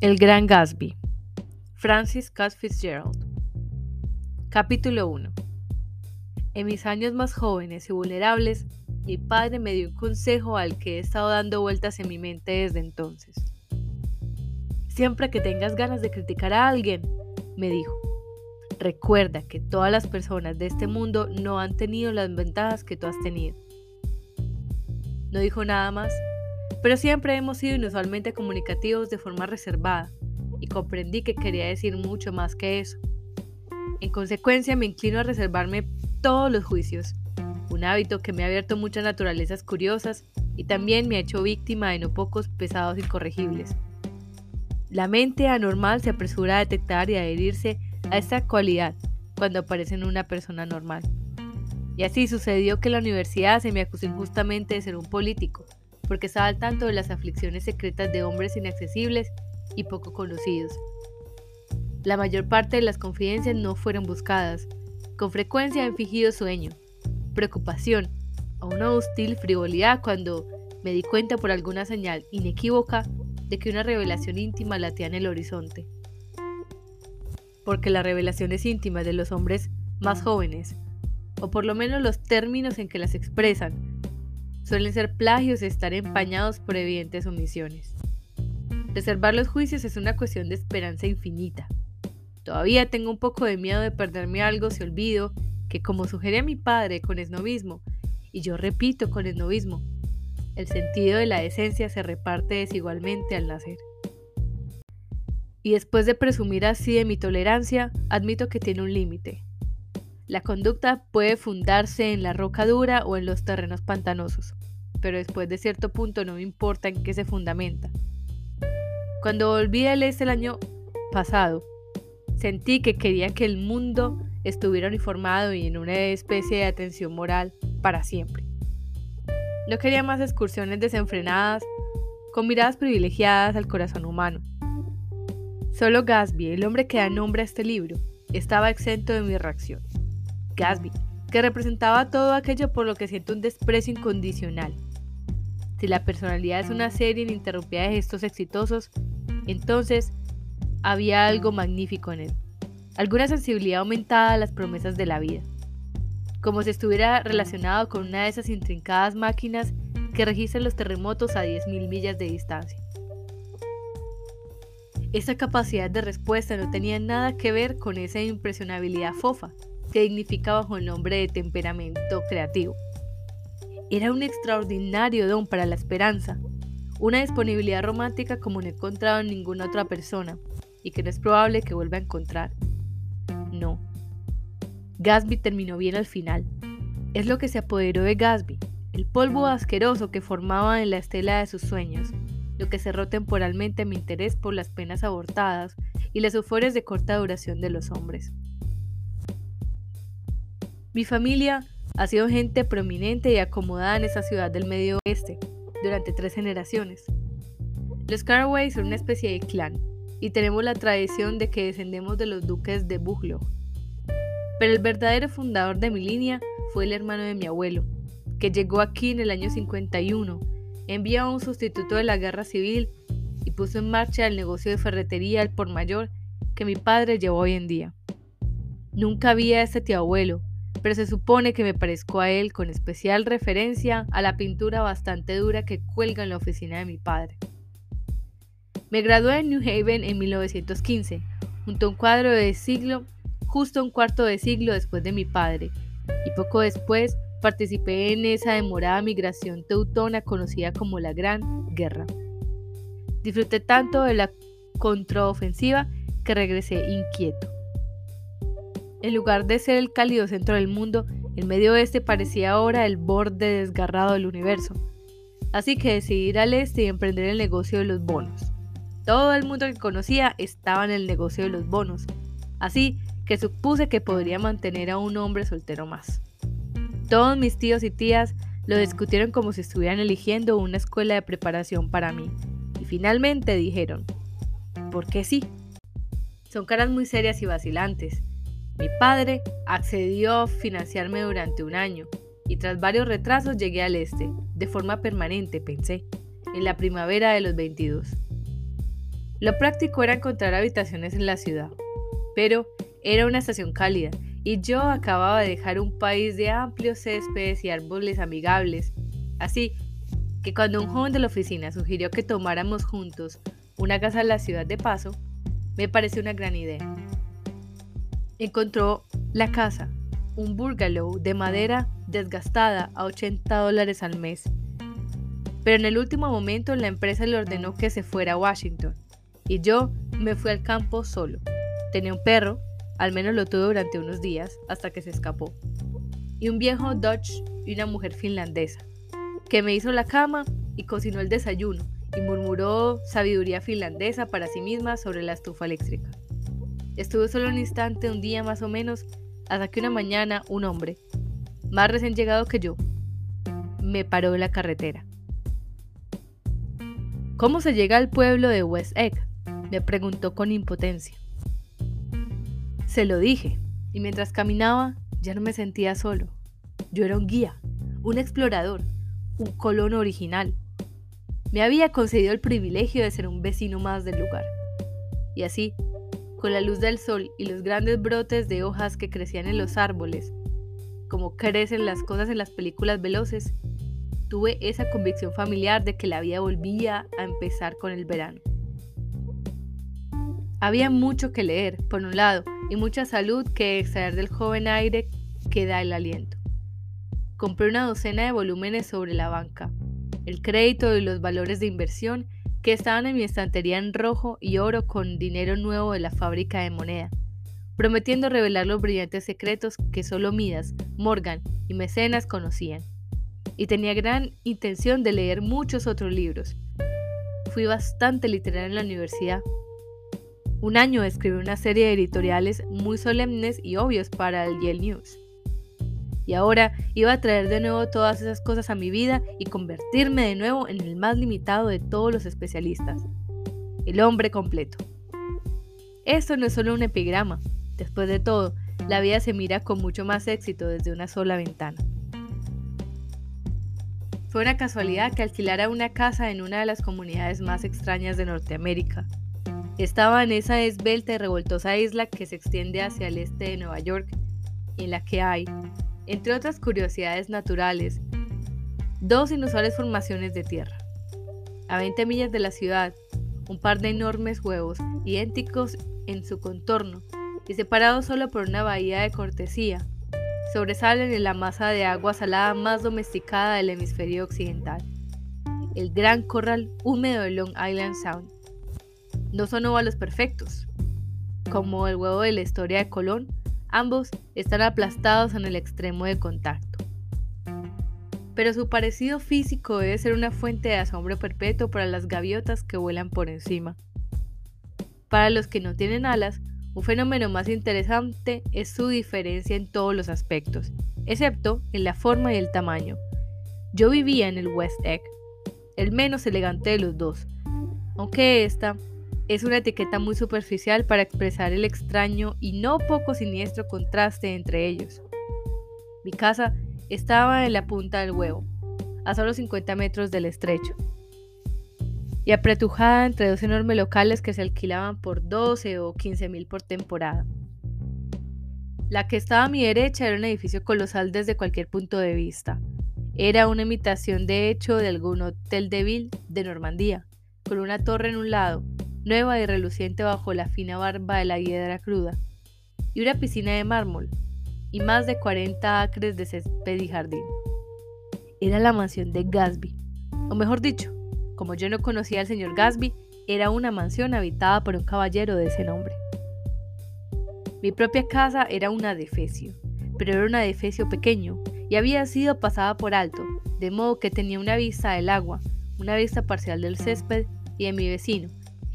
El Gran Gatsby. Francis Scott Fitzgerald. Capítulo 1. En mis años más jóvenes y vulnerables, mi padre me dio un consejo al que he estado dando vueltas en mi mente desde entonces. Siempre que tengas ganas de criticar a alguien, me dijo, recuerda que todas las personas de este mundo no han tenido las ventajas que tú has tenido. No dijo nada más pero siempre hemos sido inusualmente comunicativos de forma reservada, y comprendí que quería decir mucho más que eso. En consecuencia, me inclino a reservarme todos los juicios, un hábito que me ha abierto muchas naturalezas curiosas y también me ha hecho víctima de no pocos pesados incorregibles. La mente anormal se apresura a detectar y adherirse a esta cualidad cuando aparece en una persona normal. Y así sucedió que en la universidad se me acusó injustamente de ser un político, porque estaba al tanto de las aflicciones secretas de hombres inaccesibles y poco conocidos. La mayor parte de las confidencias no fueron buscadas. Con frecuencia he fingido sueño, preocupación o una hostil frivolidad cuando me di cuenta por alguna señal inequívoca de que una revelación íntima latía en el horizonte. Porque las revelaciones íntimas de los hombres más jóvenes, o por lo menos los términos en que las expresan, suelen ser plagios y estar empañados por evidentes omisiones. Reservar los juicios es una cuestión de esperanza infinita. Todavía tengo un poco de miedo de perderme algo si olvido que, como sugería mi padre con esnovismo, y yo repito con esnovismo, el sentido de la esencia se reparte desigualmente al nacer. Y después de presumir así de mi tolerancia, admito que tiene un límite. La conducta puede fundarse en la roca dura o en los terrenos pantanosos pero después de cierto punto no me importa en qué se fundamenta. Cuando volví al este el año pasado, sentí que quería que el mundo estuviera uniformado y en una especie de atención moral para siempre. No quería más excursiones desenfrenadas, con miradas privilegiadas al corazón humano. Solo Gatsby, el hombre que da nombre a este libro, estaba exento de mi reacción. Gatsby, que representaba todo aquello por lo que siento un desprecio incondicional, si la personalidad es una serie ininterrumpida de gestos exitosos, entonces había algo magnífico en él, alguna sensibilidad aumentada a las promesas de la vida, como si estuviera relacionado con una de esas intrincadas máquinas que registran los terremotos a 10.000 millas de distancia. Esa capacidad de respuesta no tenía nada que ver con esa impresionabilidad fofa que dignifica bajo el nombre de temperamento creativo. Era un extraordinario don para la esperanza, una disponibilidad romántica como no he encontrado en ninguna otra persona y que no es probable que vuelva a encontrar. No. Gatsby terminó bien al final. Es lo que se apoderó de Gatsby, el polvo asqueroso que formaba en la estela de sus sueños, lo que cerró temporalmente mi interés por las penas abortadas y las euforias de corta duración de los hombres. Mi familia ha sido gente prominente y acomodada en esa ciudad del medio oeste durante tres generaciones. Los Caraway son una especie de clan y tenemos la tradición de que descendemos de los duques de Buglow. Pero el verdadero fundador de mi línea fue el hermano de mi abuelo, que llegó aquí en el año 51, envió a un sustituto de la guerra civil y puso en marcha el negocio de ferretería al por mayor que mi padre llevó hoy en día. Nunca vi a este tío abuelo, pero se supone que me parezco a él con especial referencia a la pintura bastante dura que cuelga en la oficina de mi padre. Me gradué en New Haven en 1915, junto a un cuadro de siglo, justo un cuarto de siglo después de mi padre, y poco después participé en esa demorada migración teutona conocida como la Gran Guerra. Disfruté tanto de la contraofensiva que regresé inquieto. En lugar de ser el cálido centro del mundo, el medio oeste parecía ahora el borde desgarrado del universo. Así que decidí ir al este y emprender el negocio de los bonos. Todo el mundo que conocía estaba en el negocio de los bonos, así que supuse que podría mantener a un hombre soltero más. Todos mis tíos y tías lo discutieron como si estuvieran eligiendo una escuela de preparación para mí, y finalmente dijeron, ¿por qué sí? Son caras muy serias y vacilantes, mi padre accedió a financiarme durante un año y tras varios retrasos llegué al este, de forma permanente, pensé, en la primavera de los 22. Lo práctico era encontrar habitaciones en la ciudad, pero era una estación cálida y yo acababa de dejar un país de amplios céspedes y árboles amigables, así que cuando un joven de la oficina sugirió que tomáramos juntos una casa en la ciudad de Paso, me pareció una gran idea. Encontró la casa, un bungalow de madera desgastada a 80 dólares al mes. Pero en el último momento la empresa le ordenó que se fuera a Washington y yo me fui al campo solo. Tenía un perro, al menos lo tuve durante unos días, hasta que se escapó. Y un viejo Dutch y una mujer finlandesa, que me hizo la cama y cocinó el desayuno y murmuró sabiduría finlandesa para sí misma sobre la estufa eléctrica. Estuve solo un instante, un día más o menos, hasta que una mañana un hombre, más recién llegado que yo, me paró en la carretera. ¿Cómo se llega al pueblo de West Egg? me preguntó con impotencia. Se lo dije, y mientras caminaba ya no me sentía solo. Yo era un guía, un explorador, un colono original. Me había concedido el privilegio de ser un vecino más del lugar. Y así, con la luz del sol y los grandes brotes de hojas que crecían en los árboles, como crecen las cosas en las películas veloces, tuve esa convicción familiar de que la vida volvía a empezar con el verano. Había mucho que leer, por un lado, y mucha salud que extraer del joven aire que da el aliento. Compré una docena de volúmenes sobre la banca, el crédito y los valores de inversión que estaban en mi estantería en rojo y oro con dinero nuevo de la fábrica de moneda, prometiendo revelar los brillantes secretos que solo Midas, Morgan y Mecenas conocían. Y tenía gran intención de leer muchos otros libros. Fui bastante literal en la universidad, un año escribí una serie de editoriales muy solemnes y obvios para el Yale News. Y ahora iba a traer de nuevo todas esas cosas a mi vida y convertirme de nuevo en el más limitado de todos los especialistas. El hombre completo. Esto no es solo un epigrama. Después de todo, la vida se mira con mucho más éxito desde una sola ventana. Fue una casualidad que alquilara una casa en una de las comunidades más extrañas de Norteamérica, estaba en esa esbelta y revoltosa isla que se extiende hacia el este de Nueva York, en la que hay, entre otras curiosidades naturales, dos inusuales formaciones de tierra. A 20 millas de la ciudad, un par de enormes huevos, idénticos en su contorno y separados solo por una bahía de cortesía, sobresalen en la masa de agua salada más domesticada del hemisferio occidental, el gran corral húmedo de Long Island Sound no son óvalos perfectos. Como el huevo de la historia de Colón, ambos están aplastados en el extremo de contacto. Pero su parecido físico debe ser una fuente de asombro perpetuo para las gaviotas que vuelan por encima. Para los que no tienen alas, un fenómeno más interesante es su diferencia en todos los aspectos, excepto en la forma y el tamaño. Yo vivía en el West Egg, el menos elegante de los dos, aunque esta es una etiqueta muy superficial para expresar el extraño y no poco siniestro contraste entre ellos. Mi casa estaba en la punta del huevo, a solo 50 metros del estrecho, y apretujada entre dos enormes locales que se alquilaban por 12 o 15 mil por temporada. La que estaba a mi derecha era un edificio colosal desde cualquier punto de vista. Era una imitación de hecho de algún hotel de ville de Normandía, con una torre en un lado nueva y reluciente bajo la fina barba de la hiedra cruda, y una piscina de mármol, y más de 40 acres de césped y jardín. Era la mansión de Gatsby, o mejor dicho, como yo no conocía al señor Gatsby, era una mansión habitada por un caballero de ese nombre. Mi propia casa era una defecio, pero era un defecio pequeño y había sido pasada por alto, de modo que tenía una vista del agua, una vista parcial del césped y de mi vecino,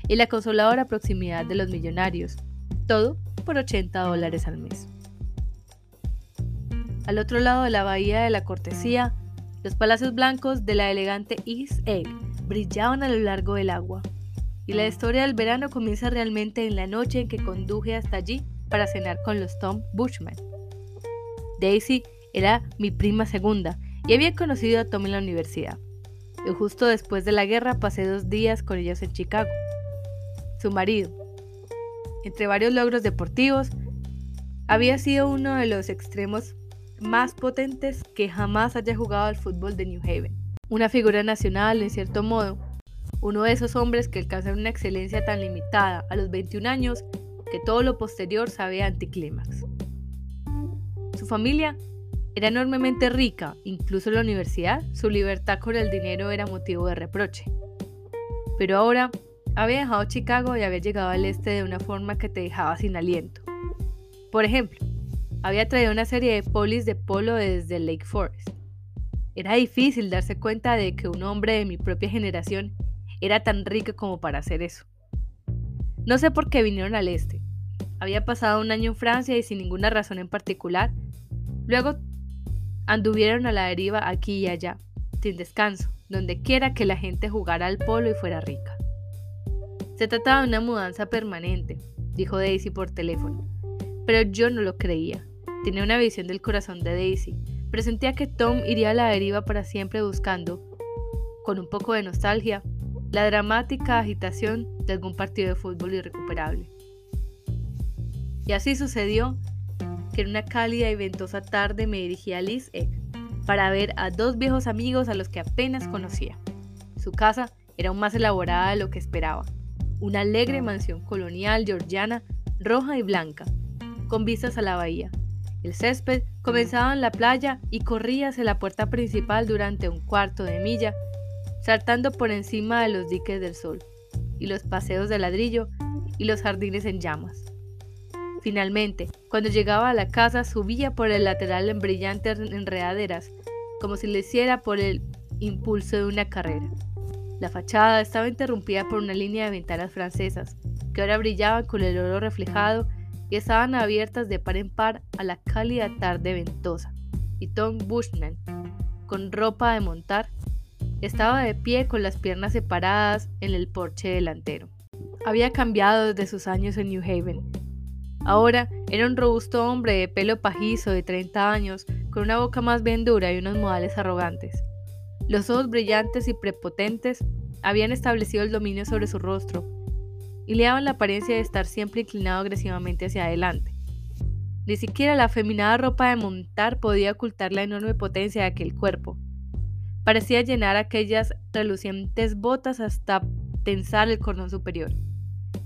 y la consoladora proximidad de los millonarios, todo por 80 dólares al mes. Al otro lado de la bahía de la cortesía, los palacios blancos de la elegante East Egg brillaban a lo largo del agua, y la historia del verano comienza realmente en la noche en que conduje hasta allí para cenar con los Tom Bushman. Daisy era mi prima segunda y había conocido a Tom en la universidad. Y justo después de la guerra pasé dos días con ellos en Chicago. Su marido. Entre varios logros deportivos, había sido uno de los extremos más potentes que jamás haya jugado al fútbol de New Haven. Una figura nacional, en cierto modo, uno de esos hombres que alcanzan una excelencia tan limitada a los 21 años que todo lo posterior sabe anticlímax. Su familia era enormemente rica, incluso en la universidad, su libertad con el dinero era motivo de reproche. Pero ahora había dejado Chicago y había llegado al este de una forma que te dejaba sin aliento. Por ejemplo, había traído una serie de polis de polo desde Lake Forest. Era difícil darse cuenta de que un hombre de mi propia generación era tan rico como para hacer eso. No sé por qué vinieron al este. Había pasado un año en Francia y sin ninguna razón en particular. Luego anduvieron a la deriva aquí y allá, sin descanso, donde quiera que la gente jugara al polo y fuera rica. Se trataba de una mudanza permanente, dijo Daisy por teléfono, pero yo no lo creía. Tenía una visión del corazón de Daisy, presentía que Tom iría a la deriva para siempre buscando, con un poco de nostalgia, la dramática agitación de algún partido de fútbol irrecuperable. Y así sucedió que en una cálida y ventosa tarde me dirigí a Liz Egg para ver a dos viejos amigos a los que apenas conocía. Su casa era aún más elaborada de lo que esperaba. Una alegre mansión colonial georgiana, roja y blanca, con vistas a la bahía. El césped comenzaba en la playa y corría hacia la puerta principal durante un cuarto de milla, saltando por encima de los diques del sol, y los paseos de ladrillo y los jardines en llamas. Finalmente, cuando llegaba a la casa, subía por el lateral en brillantes enredaderas, como si le hiciera por el impulso de una carrera. La fachada estaba interrumpida por una línea de ventanas francesas, que ahora brillaban con el oro reflejado y estaban abiertas de par en par a la cálida tarde ventosa. Y Tom Bushman, con ropa de montar, estaba de pie con las piernas separadas en el porche delantero. Había cambiado desde sus años en New Haven Ahora era un robusto hombre de pelo pajizo de 30 años, con una boca más bien dura y unos modales arrogantes. Los ojos brillantes y prepotentes habían establecido el dominio sobre su rostro y le daban la apariencia de estar siempre inclinado agresivamente hacia adelante. Ni siquiera la afeminada ropa de montar podía ocultar la enorme potencia de aquel cuerpo. Parecía llenar aquellas relucientes botas hasta tensar el cordón superior,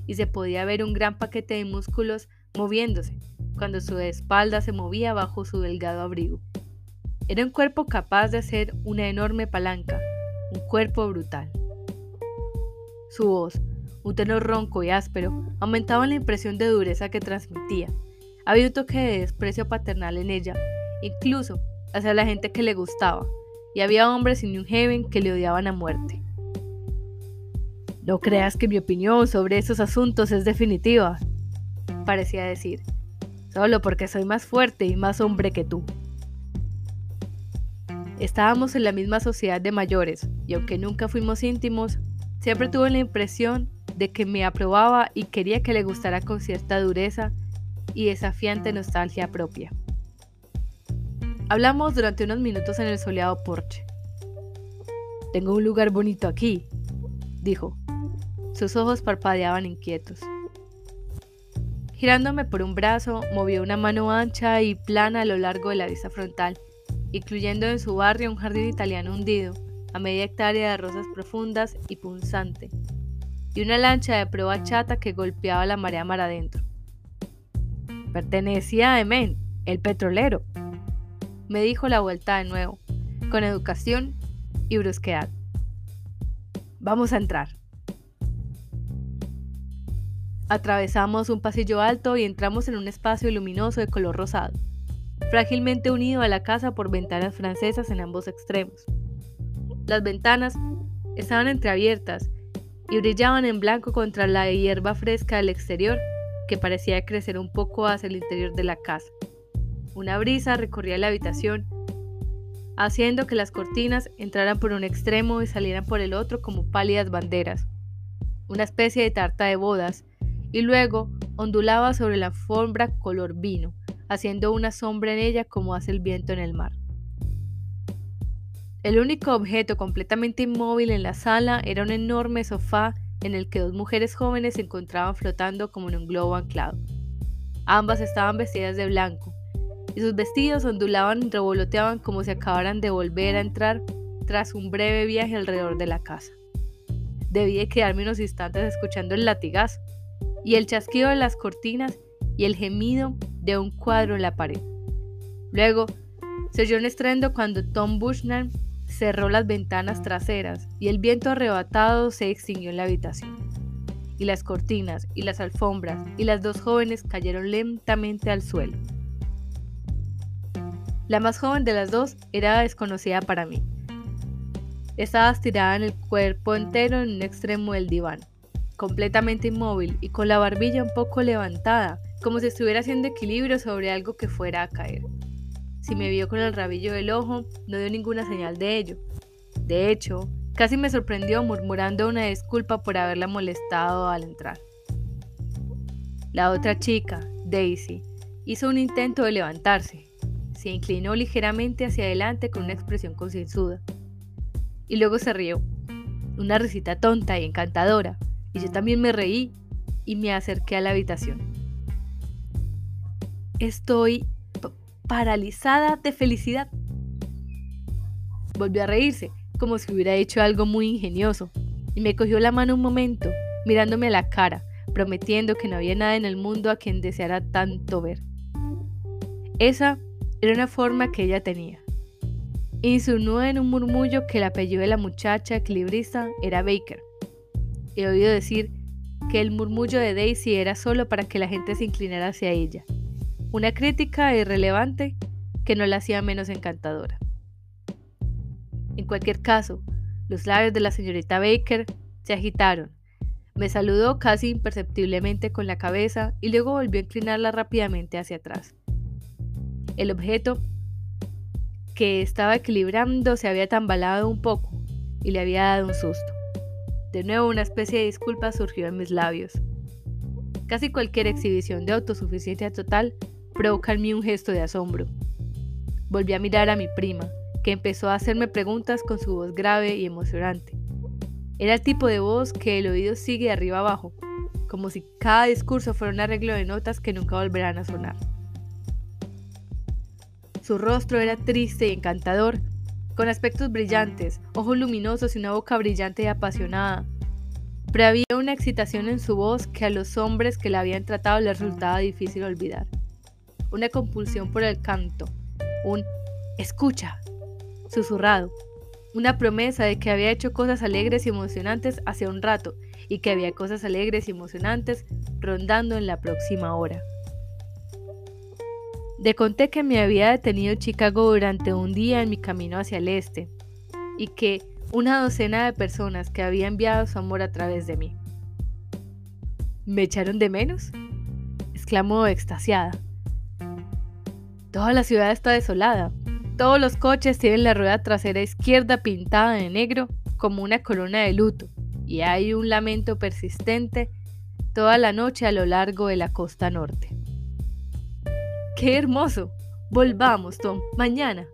y se podía ver un gran paquete de músculos moviéndose, cuando su espalda se movía bajo su delgado abrigo. Era un cuerpo capaz de hacer una enorme palanca, un cuerpo brutal. Su voz, un tenor ronco y áspero, aumentaba la impresión de dureza que transmitía. Había un toque de desprecio paternal en ella, incluso hacia la gente que le gustaba, y había hombres en New Haven que le odiaban a muerte. No creas que mi opinión sobre esos asuntos es definitiva, parecía decir, solo porque soy más fuerte y más hombre que tú. Estábamos en la misma sociedad de mayores, y aunque nunca fuimos íntimos, siempre tuve la impresión de que me aprobaba y quería que le gustara con cierta dureza y desafiante nostalgia propia. Hablamos durante unos minutos en el soleado porche. Tengo un lugar bonito aquí, dijo. Sus ojos parpadeaban inquietos. Girándome por un brazo, movió una mano ancha y plana a lo largo de la vista frontal, incluyendo en su barrio un jardín italiano hundido, a media hectárea de rosas profundas y punzante, y una lancha de proa chata que golpeaba la marea mar adentro. Pertenecía a Emen, el petrolero, me dijo la vuelta de nuevo, con educación y brusquedad. Vamos a entrar. Atravesamos un pasillo alto y entramos en un espacio luminoso de color rosado, frágilmente unido a la casa por ventanas francesas en ambos extremos. Las ventanas estaban entreabiertas y brillaban en blanco contra la hierba fresca del exterior que parecía crecer un poco hacia el interior de la casa. Una brisa recorría la habitación, haciendo que las cortinas entraran por un extremo y salieran por el otro como pálidas banderas. Una especie de tarta de bodas y luego ondulaba sobre la alfombra color vino, haciendo una sombra en ella como hace el viento en el mar. El único objeto completamente inmóvil en la sala era un enorme sofá en el que dos mujeres jóvenes se encontraban flotando como en un globo anclado. Ambas estaban vestidas de blanco, y sus vestidos ondulaban y revoloteaban como si acabaran de volver a entrar tras un breve viaje alrededor de la casa. Debí de quedarme unos instantes escuchando el latigazo y el chasquido de las cortinas y el gemido de un cuadro en la pared. Luego, se oyó un estruendo cuando Tom Bushnell cerró las ventanas traseras y el viento arrebatado se extinguió en la habitación. Y las cortinas y las alfombras y las dos jóvenes cayeron lentamente al suelo. La más joven de las dos era desconocida para mí. Estaba estirada en el cuerpo entero en un extremo del diván, completamente inmóvil y con la barbilla un poco levantada, como si estuviera haciendo equilibrio sobre algo que fuera a caer. Si me vio con el rabillo del ojo, no dio ninguna señal de ello. De hecho, casi me sorprendió murmurando una disculpa por haberla molestado al entrar. La otra chica, Daisy, hizo un intento de levantarse, se inclinó ligeramente hacia adelante con una expresión concienzuda. Y luego se rió. Una risita tonta y encantadora. Y yo también me reí y me acerqué a la habitación. Estoy paralizada de felicidad. Volvió a reírse, como si hubiera hecho algo muy ingenioso, y me cogió la mano un momento, mirándome a la cara, prometiendo que no había nada en el mundo a quien deseara tanto ver. Esa era una forma que ella tenía. Insinuó en un murmullo que el apellido de la muchacha equilibrista era Baker. He oído decir que el murmullo de Daisy era solo para que la gente se inclinara hacia ella. Una crítica irrelevante que no la hacía menos encantadora. En cualquier caso, los labios de la señorita Baker se agitaron. Me saludó casi imperceptiblemente con la cabeza y luego volvió a inclinarla rápidamente hacia atrás. El objeto que estaba equilibrando se había tambalado un poco y le había dado un susto. De nuevo una especie de disculpa surgió en mis labios. Casi cualquier exhibición de autosuficiencia total provoca en mí un gesto de asombro. Volví a mirar a mi prima, que empezó a hacerme preguntas con su voz grave y emocionante. Era el tipo de voz que el oído sigue de arriba abajo, como si cada discurso fuera un arreglo de notas que nunca volverán a sonar. Su rostro era triste y encantador, con aspectos brillantes, ojos luminosos y una boca brillante y apasionada. Pero había una excitación en su voz que a los hombres que la habían tratado les resultaba difícil olvidar. Una compulsión por el canto, un escucha, susurrado, una promesa de que había hecho cosas alegres y emocionantes hace un rato y que había cosas alegres y emocionantes rondando en la próxima hora. Le conté que me había detenido Chicago durante un día en mi camino hacia el este y que una docena de personas que había enviado su amor a través de mí. ¿Me echaron de menos? exclamó extasiada. Toda la ciudad está desolada. Todos los coches tienen la rueda trasera izquierda pintada de negro como una corona de luto y hay un lamento persistente toda la noche a lo largo de la costa norte. ¡Qué hermoso! Volvamos, Tom, mañana.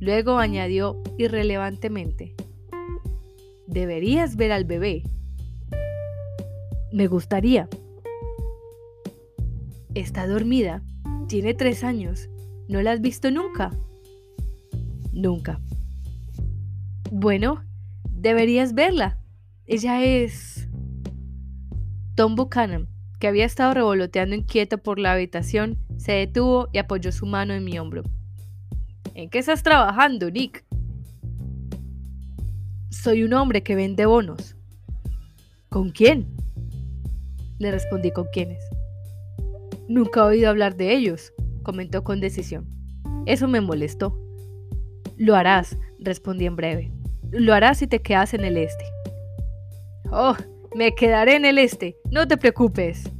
Luego añadió irrelevantemente, deberías ver al bebé. Me gustaría. Está dormida. Tiene tres años. ¿No la has visto nunca? Nunca. Bueno, deberías verla. Ella es... Tom Buchanan que había estado revoloteando inquieto por la habitación, se detuvo y apoyó su mano en mi hombro. ¿En qué estás trabajando, Nick? Soy un hombre que vende bonos. ¿Con quién? Le respondí con quiénes. Nunca he oído hablar de ellos, comentó con decisión. Eso me molestó. Lo harás, respondí en breve. Lo harás si te quedas en el este. Oh, me quedaré en el este, no te preocupes,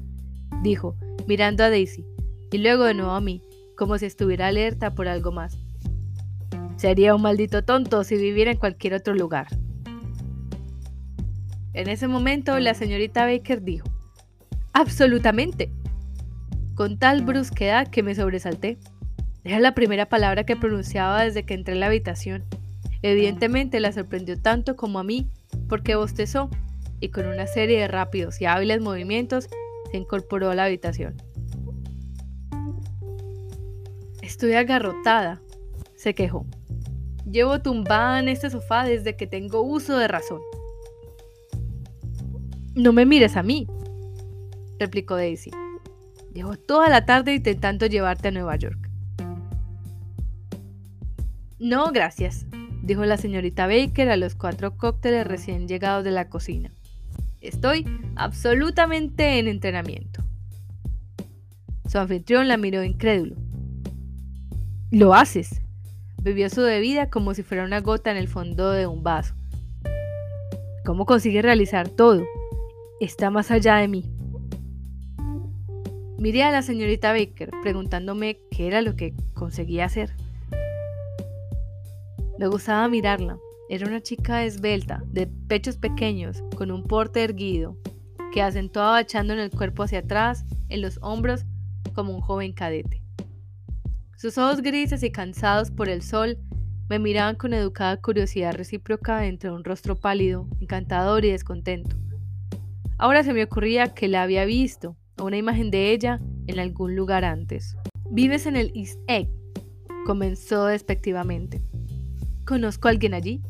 dijo, mirando a Daisy, y luego de nuevo a mí, como si estuviera alerta por algo más. Sería un maldito tonto si viviera en cualquier otro lugar. En ese momento la señorita Baker dijo, Absolutamente, con tal brusquedad que me sobresalté. Era la primera palabra que pronunciaba desde que entré en la habitación. Evidentemente la sorprendió tanto como a mí, porque bostezó y con una serie de rápidos y hábiles movimientos se incorporó a la habitación. Estoy agarrotada, se quejó. Llevo tumbada en este sofá desde que tengo uso de razón. No me mires a mí, replicó Daisy. Llevo toda la tarde intentando llevarte a Nueva York. No, gracias, dijo la señorita Baker a los cuatro cócteles recién llegados de la cocina. Estoy absolutamente en entrenamiento. Su anfitrión la miró incrédulo. Lo haces. Bebió su bebida como si fuera una gota en el fondo de un vaso. ¿Cómo consigue realizar todo? Está más allá de mí. Miré a la señorita Baker preguntándome qué era lo que conseguía hacer. Me gustaba mirarla. Era una chica esbelta, de pechos pequeños, con un porte erguido, que acentuaba echando en el cuerpo hacia atrás, en los hombros, como un joven cadete. Sus ojos grises y cansados por el sol me miraban con educada curiosidad recíproca entre un rostro pálido, encantador y descontento. Ahora se me ocurría que la había visto, una imagen de ella en algún lugar antes. ¿Vives en el East Egg? comenzó despectivamente. ¿Conozco a alguien allí?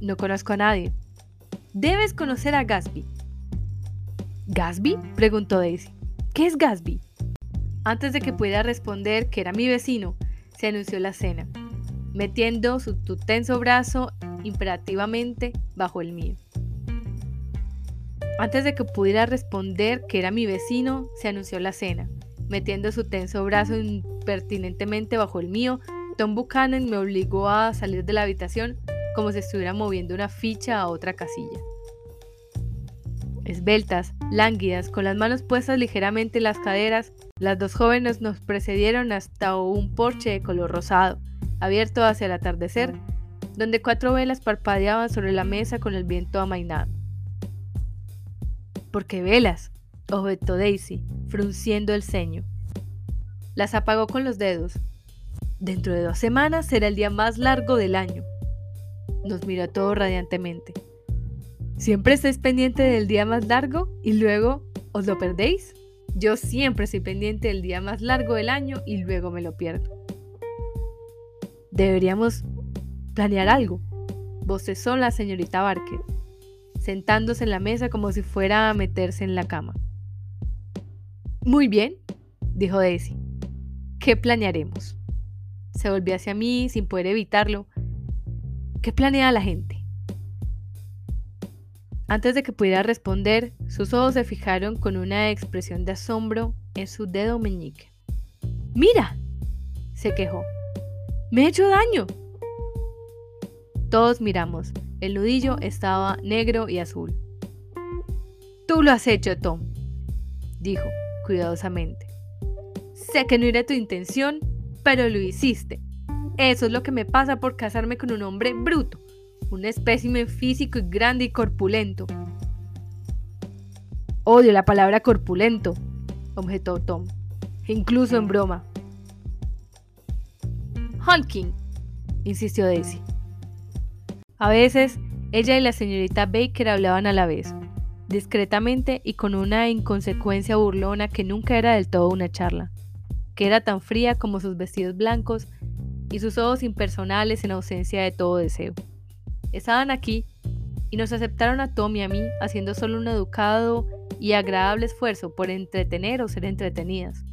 No conozco a nadie. Debes conocer a Gasby. ¿Gasby? preguntó Daisy. ¿Qué es Gasby? Antes de que pudiera responder que era mi vecino, se anunció la cena, metiendo su tenso brazo imperativamente bajo el mío. Antes de que pudiera responder que era mi vecino, se anunció la cena. Metiendo su tenso brazo impertinentemente bajo el mío, Tom Buchanan me obligó a salir de la habitación como si estuviera moviendo una ficha a otra casilla. Esbeltas, lánguidas, con las manos puestas ligeramente en las caderas, las dos jóvenes nos precedieron hasta un porche de color rosado, abierto hacia el atardecer, donde cuatro velas parpadeaban sobre la mesa con el viento amainado. ¿Por qué velas? objetó Daisy, frunciendo el ceño. Las apagó con los dedos. Dentro de dos semanas será el día más largo del año. Nos miró todo radiantemente. ¿Siempre estáis pendiente del día más largo y luego os lo perdéis? Yo siempre estoy pendiente del día más largo del año y luego me lo pierdo. Deberíamos planear algo. Bostezó la señorita Barker sentándose en la mesa como si fuera a meterse en la cama. Muy bien, dijo Daisy. ¿Qué planearemos? Se volvió hacia mí sin poder evitarlo. ¿Qué planea la gente? Antes de que pudiera responder, sus ojos se fijaron con una expresión de asombro en su dedo meñique. ¡Mira! se quejó. ¡Me he hecho daño! Todos miramos. El nudillo estaba negro y azul. Tú lo has hecho, Tom, dijo cuidadosamente. Sé que no era tu intención, pero lo hiciste. Eso es lo que me pasa por casarme con un hombre bruto, un espécimen físico y grande y corpulento. Odio la palabra corpulento, objetó Tom, incluso en broma. Hunking, insistió Daisy. A veces, ella y la señorita Baker hablaban a la vez, discretamente y con una inconsecuencia burlona que nunca era del todo una charla, que era tan fría como sus vestidos blancos y sus ojos impersonales en ausencia de todo deseo. Estaban aquí y nos aceptaron a Tom y a mí haciendo solo un educado y agradable esfuerzo por entretener o ser entretenidas.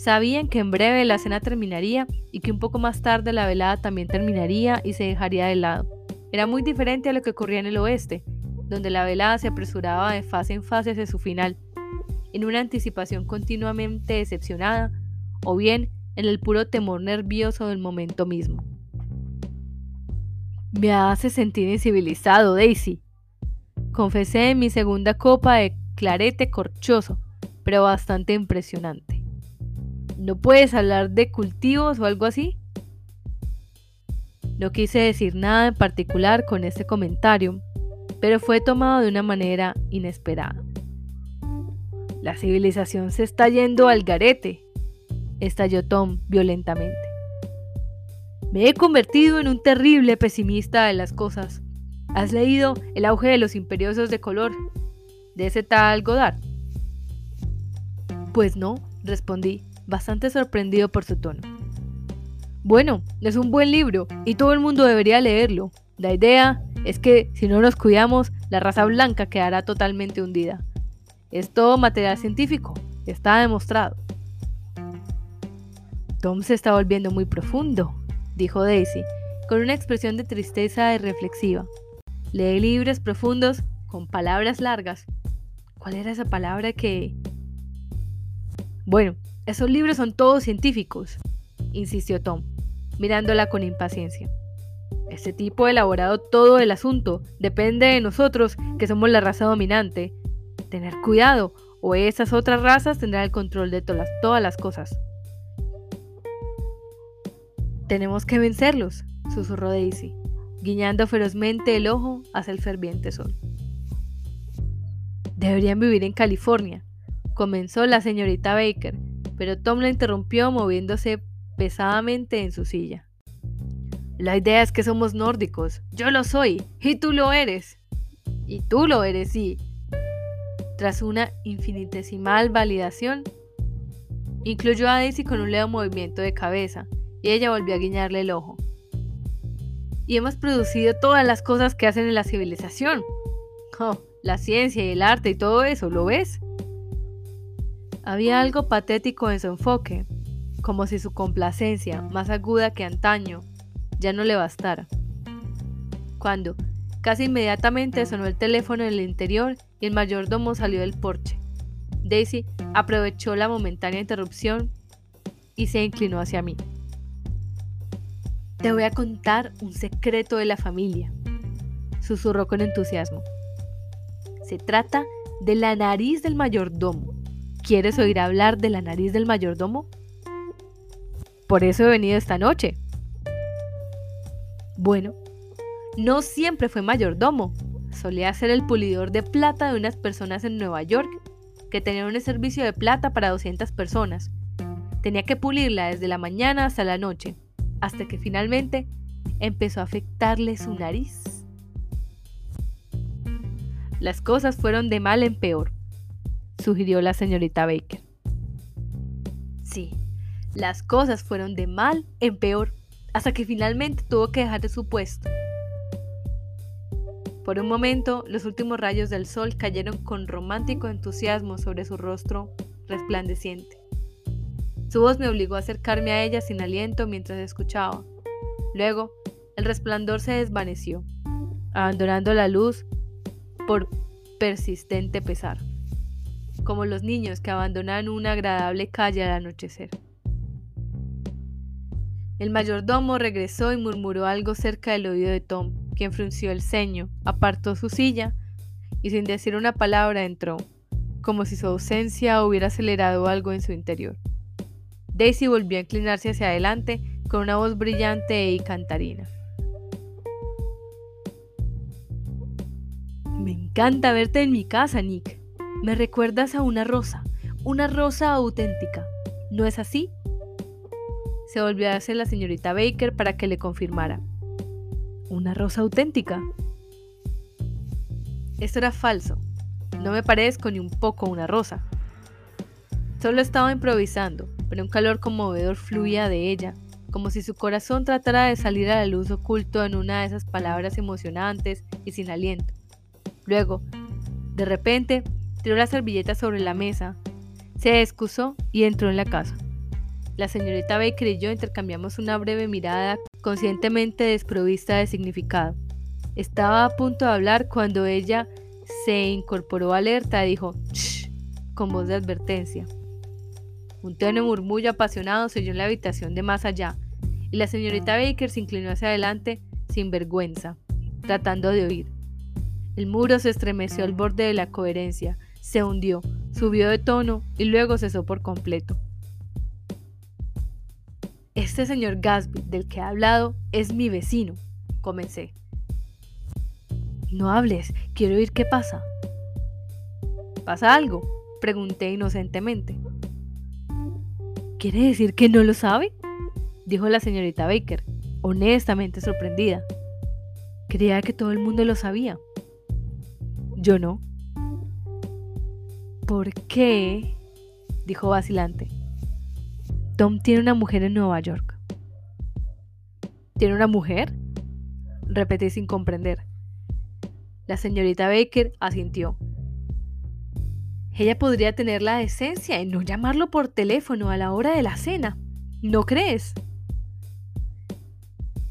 Sabían que en breve la cena terminaría y que un poco más tarde la velada también terminaría y se dejaría de lado. Era muy diferente a lo que ocurría en el oeste, donde la velada se apresuraba de fase en fase hacia su final, en una anticipación continuamente decepcionada, o bien en el puro temor nervioso del momento mismo. Me hace sentir incivilizado, Daisy. Confesé en mi segunda copa de clarete corchoso, pero bastante impresionante. ¿No puedes hablar de cultivos o algo así? No quise decir nada en particular con este comentario, pero fue tomado de una manera inesperada. La civilización se está yendo al garete, estalló Tom violentamente. Me he convertido en un terrible pesimista de las cosas. ¿Has leído El auge de los imperiosos de color? De ese tal Godard. Pues no, respondí, bastante sorprendido por su tono. Bueno, es un buen libro y todo el mundo debería leerlo. La idea es que si no nos cuidamos, la raza blanca quedará totalmente hundida. Es todo material científico, está demostrado. Tom se está volviendo muy profundo, dijo Daisy, con una expresión de tristeza y reflexiva. Lee libros profundos con palabras largas. ¿Cuál era esa palabra que... Bueno, esos libros son todos científicos, insistió Tom, mirándola con impaciencia. Este tipo ha elaborado todo el asunto. Depende de nosotros, que somos la raza dominante. Tener cuidado, o esas otras razas tendrán el control de todas, todas las cosas. Tenemos que vencerlos, susurró Daisy, guiñando ferozmente el ojo hacia el ferviente sol. Deberían vivir en California, comenzó la señorita Baker, pero Tom la interrumpió moviéndose pesadamente en su silla. La idea es que somos nórdicos. Yo lo soy. Y tú lo eres. Y tú lo eres, sí. Tras una infinitesimal validación, incluyó a Daisy con un leve movimiento de cabeza y ella volvió a guiñarle el ojo. Y hemos producido todas las cosas que hacen en la civilización. Oh, la ciencia y el arte y todo eso, ¿lo ves? Había algo patético en su enfoque, como si su complacencia, más aguda que antaño, ya no le bastara. Cuando, casi inmediatamente sonó el teléfono en el interior y el mayordomo salió del porche. Daisy aprovechó la momentánea interrupción y se inclinó hacia mí. Te voy a contar un secreto de la familia, susurró con entusiasmo. Se trata de la nariz del mayordomo. ¿Quieres oír hablar de la nariz del mayordomo? Por eso he venido esta noche, bueno, no siempre fue mayordomo. Solía ser el pulidor de plata de unas personas en Nueva York que tenían un servicio de plata para 200 personas. Tenía que pulirla desde la mañana hasta la noche, hasta que finalmente empezó a afectarle su nariz. Las cosas fueron de mal en peor, sugirió la señorita Baker. Sí, las cosas fueron de mal en peor hasta que finalmente tuvo que dejar de su puesto. Por un momento, los últimos rayos del sol cayeron con romántico entusiasmo sobre su rostro resplandeciente. Su voz me obligó a acercarme a ella sin aliento mientras escuchaba. Luego, el resplandor se desvaneció, abandonando la luz por persistente pesar, como los niños que abandonan una agradable calle al anochecer. El mayordomo regresó y murmuró algo cerca del oído de Tom, quien frunció el ceño, apartó su silla y sin decir una palabra entró, como si su ausencia hubiera acelerado algo en su interior. Daisy volvió a inclinarse hacia adelante con una voz brillante y cantarina. Me encanta verte en mi casa, Nick. Me recuerdas a una rosa, una rosa auténtica. ¿No es así? se volvió a hacer la señorita Baker para que le confirmara. ¿Una rosa auténtica? Esto era falso. No me parezco ni un poco una rosa. Solo estaba improvisando, pero un calor conmovedor fluía de ella, como si su corazón tratara de salir a la luz oculto en una de esas palabras emocionantes y sin aliento. Luego, de repente, tiró la servilleta sobre la mesa, se excusó y entró en la casa. La señorita Baker y yo intercambiamos una breve mirada conscientemente desprovista de significado. Estaba a punto de hablar cuando ella se incorporó alerta y dijo Shh, con voz de advertencia. Un tenue murmullo apasionado se oyó en la habitación de más allá, y la señorita Baker se inclinó hacia adelante sin vergüenza, tratando de oír. El muro se estremeció al borde de la coherencia, se hundió, subió de tono y luego cesó por completo. Este señor Gasby del que he hablado es mi vecino, comencé. No hables, quiero oír qué pasa. ¿Pasa algo? Pregunté inocentemente. ¿Quiere decir que no lo sabe? Dijo la señorita Baker, honestamente sorprendida. Creía que todo el mundo lo sabía. Yo no. ¿Por qué? dijo vacilante. Tom tiene una mujer en Nueva York. ¿Tiene una mujer? Repetí sin comprender. La señorita Baker asintió. Ella podría tener la decencia en no llamarlo por teléfono a la hora de la cena. ¿No crees?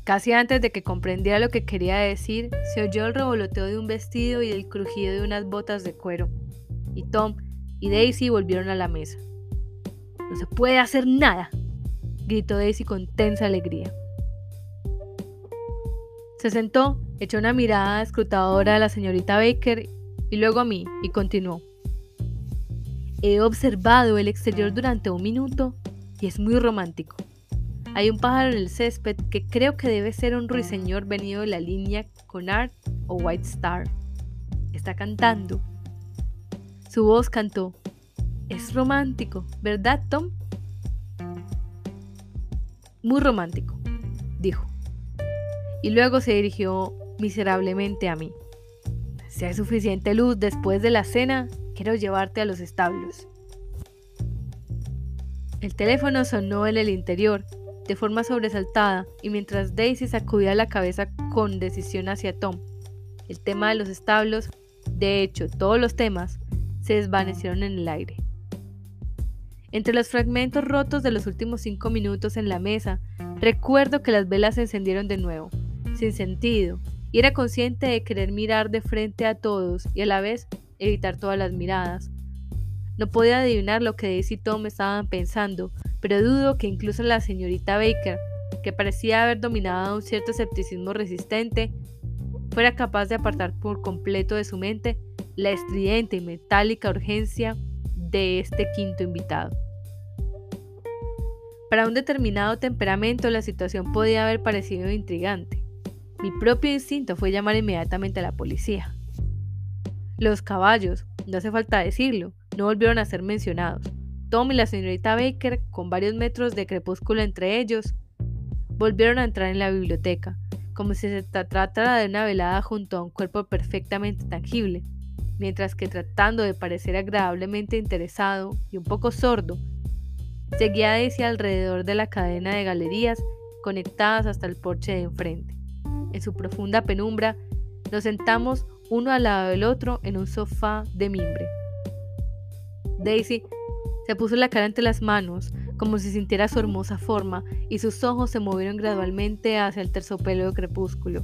Casi antes de que comprendiera lo que quería decir, se oyó el revoloteo de un vestido y el crujido de unas botas de cuero. Y Tom y Daisy volvieron a la mesa. No se puede hacer nada, gritó Daisy con tensa alegría. Se sentó, echó una mirada escrutadora a la señorita Baker y luego a mí y continuó. He observado el exterior durante un minuto y es muy romántico. Hay un pájaro en el césped que creo que debe ser un ruiseñor venido de la línea Conard o White Star. Está cantando. Su voz cantó. Es romántico, ¿verdad, Tom? Muy romántico, dijo. Y luego se dirigió miserablemente a mí. Si hay suficiente luz después de la cena, quiero llevarte a los establos. El teléfono sonó en el interior, de forma sobresaltada, y mientras Daisy sacudía la cabeza con decisión hacia Tom, el tema de los establos, de hecho todos los temas, se desvanecieron en el aire. Entre los fragmentos rotos de los últimos cinco minutos en la mesa, recuerdo que las velas se encendieron de nuevo, sin sentido, y era consciente de querer mirar de frente a todos y a la vez evitar todas las miradas. No podía adivinar lo que Daisy y Tom estaban pensando, pero dudo que incluso la señorita Baker, que parecía haber dominado un cierto escepticismo resistente, fuera capaz de apartar por completo de su mente la estridente y metálica urgencia de este quinto invitado. Para un determinado temperamento la situación podía haber parecido intrigante. Mi propio instinto fue llamar inmediatamente a la policía. Los caballos, no hace falta decirlo, no volvieron a ser mencionados. Tom y la señorita Baker, con varios metros de crepúsculo entre ellos, volvieron a entrar en la biblioteca, como si se tratara de una velada junto a un cuerpo perfectamente tangible, mientras que tratando de parecer agradablemente interesado y un poco sordo, seguía Daisy alrededor de la cadena de galerías conectadas hasta el porche de enfrente. En su profunda penumbra, nos sentamos uno al lado del otro en un sofá de mimbre. Daisy se puso la cara entre las manos, como si sintiera su hermosa forma, y sus ojos se movieron gradualmente hacia el terciopelo crepúsculo.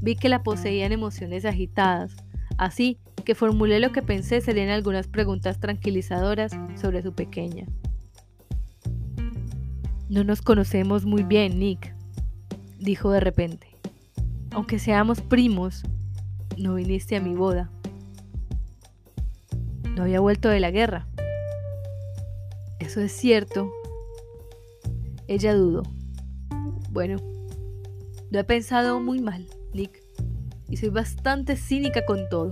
Vi que la poseían emociones agitadas, así que formulé lo que pensé serían algunas preguntas tranquilizadoras sobre su pequeña. No nos conocemos muy bien, Nick, dijo de repente. Aunque seamos primos, no viniste a mi boda. No había vuelto de la guerra. Eso es cierto. Ella dudó. Bueno, lo he pensado muy mal, y soy bastante cínica con todo.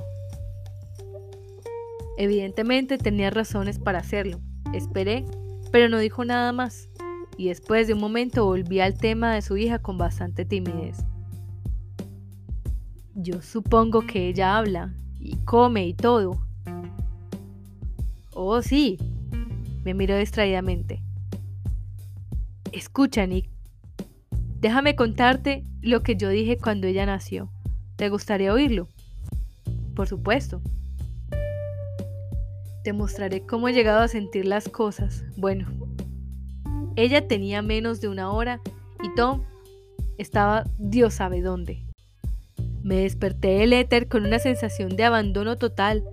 Evidentemente tenía razones para hacerlo. Esperé, pero no dijo nada más, y después de un momento volví al tema de su hija con bastante timidez. Yo supongo que ella habla y come y todo. Oh, sí. Me miró distraídamente. Escucha, Nick. Déjame contarte lo que yo dije cuando ella nació. ¿Te gustaría oírlo? Por supuesto. Te mostraré cómo he llegado a sentir las cosas. Bueno, ella tenía menos de una hora y Tom estaba Dios sabe dónde. Me desperté del éter con una sensación de abandono total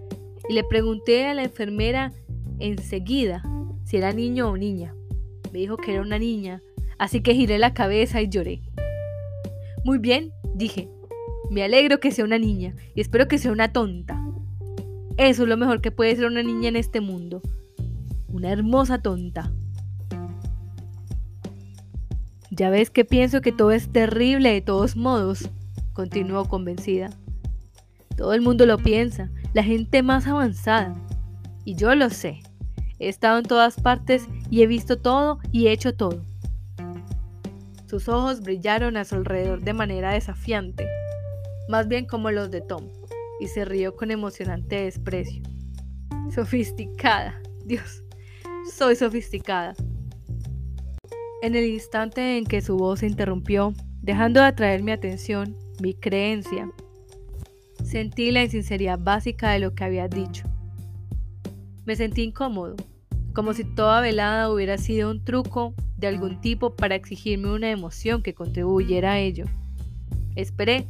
y le pregunté a la enfermera enseguida si era niño o niña. Me dijo que era una niña, así que giré la cabeza y lloré. Muy bien, dije. Me alegro que sea una niña y espero que sea una tonta. Eso es lo mejor que puede ser una niña en este mundo. Una hermosa tonta. Ya ves que pienso que todo es terrible de todos modos continuó convencida. Todo el mundo lo piensa, la gente más avanzada. Y yo lo sé. He estado en todas partes y he visto todo y he hecho todo. Sus ojos brillaron a su alrededor de manera desafiante. Más bien como los de Tom, y se rió con emocionante desprecio. Sofisticada, Dios, soy sofisticada. En el instante en que su voz se interrumpió, dejando de atraer mi atención, mi creencia, sentí la insinceridad básica de lo que había dicho. Me sentí incómodo, como si toda velada hubiera sido un truco de algún tipo para exigirme una emoción que contribuyera a ello. Esperé,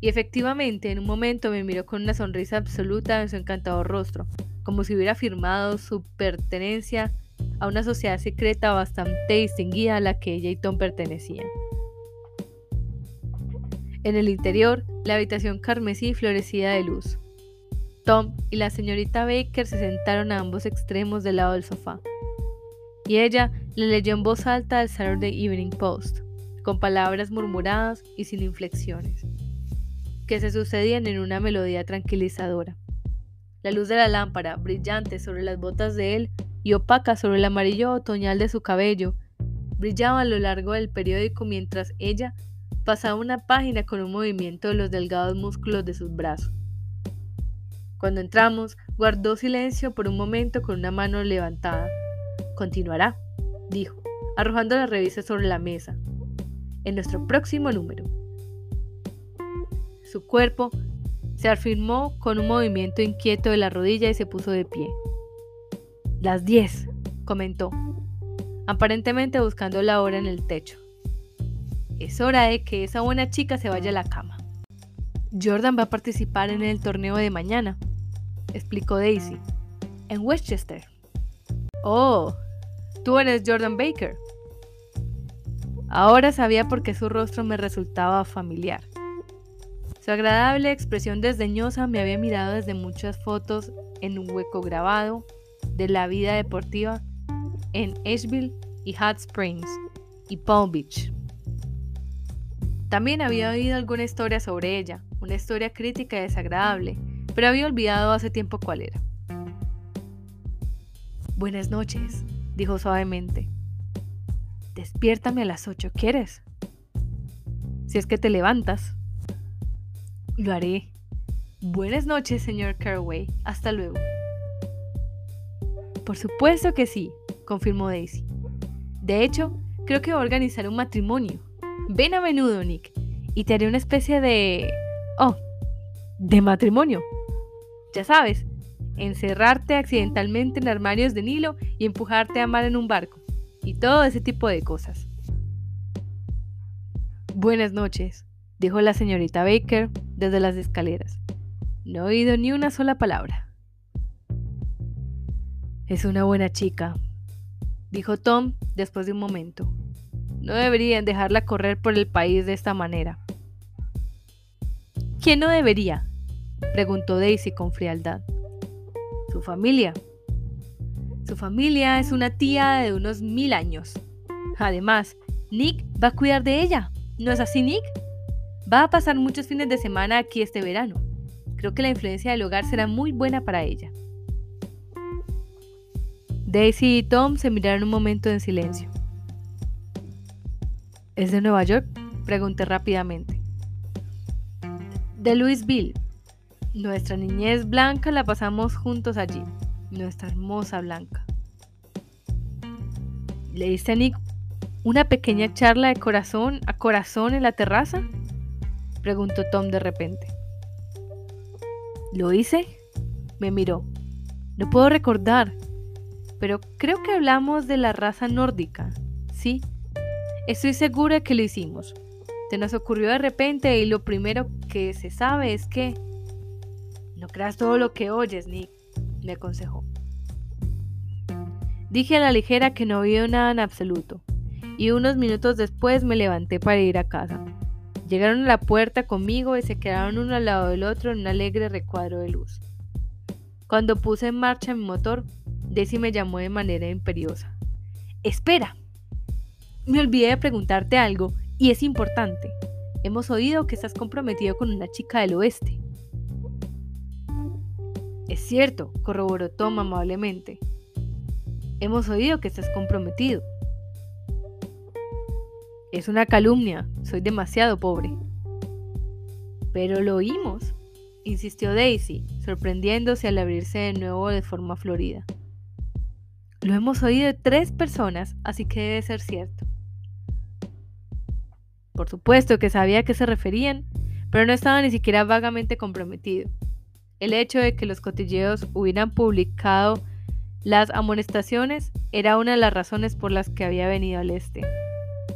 y efectivamente en un momento me miró con una sonrisa absoluta en su encantador rostro, como si hubiera afirmado su pertenencia a una sociedad secreta bastante distinguida a la que ella y Tom pertenecían. En el interior, la habitación carmesí florecida de luz. Tom y la señorita Baker se sentaron a ambos extremos del lado del sofá, y ella le leyó en voz alta el Saturday Evening Post, con palabras murmuradas y sin inflexiones, que se sucedían en una melodía tranquilizadora. La luz de la lámpara, brillante sobre las botas de él y opaca sobre el amarillo otoñal de su cabello, brillaba a lo largo del periódico mientras ella pasaba una página con un movimiento de los delgados músculos de sus brazos. Cuando entramos, guardó silencio por un momento con una mano levantada. Continuará, dijo, arrojando la revista sobre la mesa. En nuestro próximo número. Su cuerpo se afirmó con un movimiento inquieto de la rodilla y se puso de pie. Las diez, comentó, aparentemente buscando la hora en el techo. Es hora de que esa buena chica se vaya a la cama. Jordan va a participar en el torneo de mañana, explicó Daisy, en Westchester. Oh, tú eres Jordan Baker. Ahora sabía por qué su rostro me resultaba familiar. Su agradable expresión desdeñosa me había mirado desde muchas fotos en un hueco grabado de la vida deportiva en Asheville y Hot Springs y Palm Beach. También había oído alguna historia sobre ella, una historia crítica y desagradable, pero había olvidado hace tiempo cuál era. Buenas noches, dijo suavemente. Despiértame a las ocho, ¿quieres? Si es que te levantas. Lo haré. Buenas noches, señor Carway. Hasta luego. Por supuesto que sí, confirmó Daisy. De hecho, creo que va a organizar un matrimonio. Ven a menudo, Nick, y te haré una especie de... Oh, de matrimonio. Ya sabes, encerrarte accidentalmente en armarios de Nilo y empujarte a mar en un barco. Y todo ese tipo de cosas. Buenas noches, dijo la señorita Baker desde las escaleras. No he oído ni una sola palabra. Es una buena chica, dijo Tom después de un momento. No deberían dejarla correr por el país de esta manera. ¿Quién no debería? preguntó Daisy con frialdad. Su familia. Su familia es una tía de unos mil años. Además, Nick va a cuidar de ella. ¿No es así, Nick? Va a pasar muchos fines de semana aquí este verano. Creo que la influencia del hogar será muy buena para ella. Daisy y Tom se miraron un momento en silencio. ¿Es de Nueva York? Pregunté rápidamente. De Louisville. Nuestra niñez blanca la pasamos juntos allí. Nuestra hermosa blanca. ¿Le diste a Nick una pequeña charla de corazón a corazón en la terraza? Preguntó Tom de repente. ¿Lo hice? Me miró. No puedo recordar, pero creo que hablamos de la raza nórdica. Sí, Estoy segura que lo hicimos. Se nos ocurrió de repente y lo primero que se sabe es que... No creas todo lo que oyes, Nick, me aconsejó. Dije a la ligera que no había nada en absoluto, y unos minutos después me levanté para ir a casa. Llegaron a la puerta conmigo y se quedaron uno al lado del otro en un alegre recuadro de luz. Cuando puse en marcha mi motor, Desi me llamó de manera imperiosa. Espera, me olvidé de preguntarte algo, y es importante. Hemos oído que estás comprometido con una chica del oeste. Es cierto, corroboró Tom amablemente. Hemos oído que estás comprometido. Es una calumnia, soy demasiado pobre. Pero lo oímos, insistió Daisy, sorprendiéndose al abrirse de nuevo de forma florida. Lo hemos oído de tres personas, así que debe ser cierto. Por supuesto que sabía a qué se referían, pero no estaba ni siquiera vagamente comprometido. El hecho de que los cotilleos hubieran publicado las amonestaciones era una de las razones por las que había venido al este.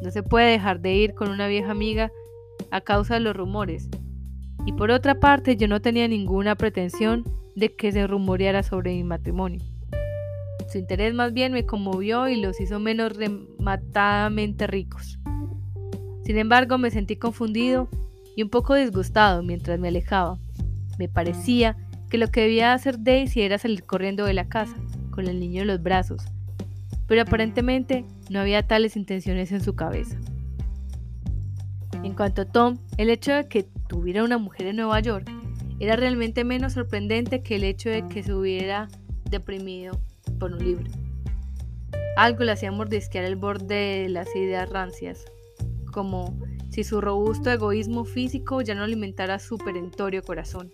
No se puede dejar de ir con una vieja amiga a causa de los rumores. Y por otra parte, yo no tenía ninguna pretensión de que se rumoreara sobre mi matrimonio. Su interés más bien me conmovió y los hizo menos rematadamente ricos. Sin embargo, me sentí confundido y un poco disgustado mientras me alejaba. Me parecía que lo que debía hacer Daisy era salir corriendo de la casa, con el niño en los brazos, pero aparentemente no había tales intenciones en su cabeza. En cuanto a Tom, el hecho de que tuviera una mujer en Nueva York era realmente menos sorprendente que el hecho de que se hubiera deprimido por un libro. Algo le hacía mordisquear el borde de las ideas rancias, como si su robusto egoísmo físico ya no alimentara su perentorio corazón.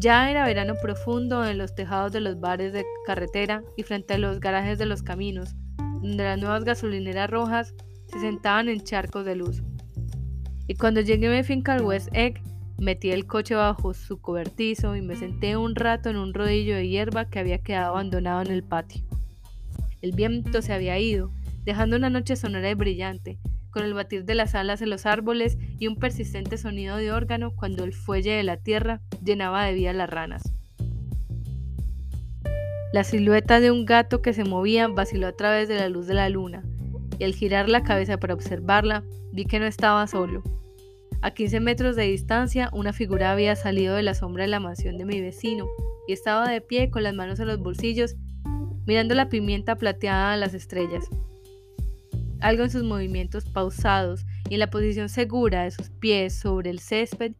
Ya era verano profundo en los tejados de los bares de carretera y frente a los garajes de los caminos, donde las nuevas gasolineras rojas se sentaban en charcos de luz. Y cuando llegué a mi finca al West Egg, Metí el coche bajo su cobertizo y me senté un rato en un rodillo de hierba que había quedado abandonado en el patio. El viento se había ido, dejando una noche sonora y brillante, con el batir de las alas en los árboles y un persistente sonido de órgano cuando el fuelle de la tierra llenaba de vida las ranas. La silueta de un gato que se movía vaciló a través de la luz de la luna, y al girar la cabeza para observarla, vi que no estaba solo. A 15 metros de distancia, una figura había salido de la sombra de la mansión de mi vecino y estaba de pie con las manos en los bolsillos, mirando la pimienta plateada a las estrellas. Algo en sus movimientos pausados y en la posición segura de sus pies sobre el césped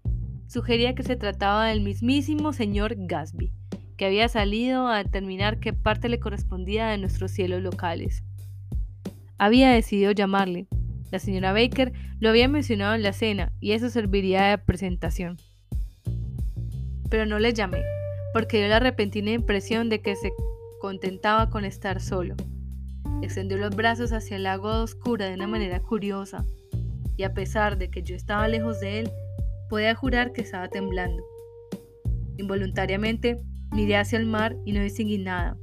sugería que se trataba del mismísimo señor Gasby, que había salido a determinar qué parte le correspondía de nuestros cielos locales. Había decidido llamarle, la señora Baker lo había mencionado en la cena y eso serviría de presentación. Pero no le llamé, porque dio la repentina impresión de que se contentaba con estar solo. Extendió los brazos hacia el agua oscura de una manera curiosa, y a pesar de que yo estaba lejos de él, podía jurar que estaba temblando. Involuntariamente miré hacia el mar y no distinguí nada,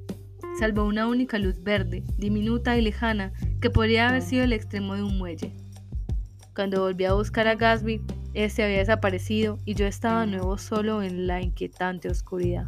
salvo una única luz verde, diminuta y lejana, que podría haber sido el extremo de un muelle. Cuando volví a buscar a Gasby, este había desaparecido y yo estaba de nuevo solo en la inquietante oscuridad.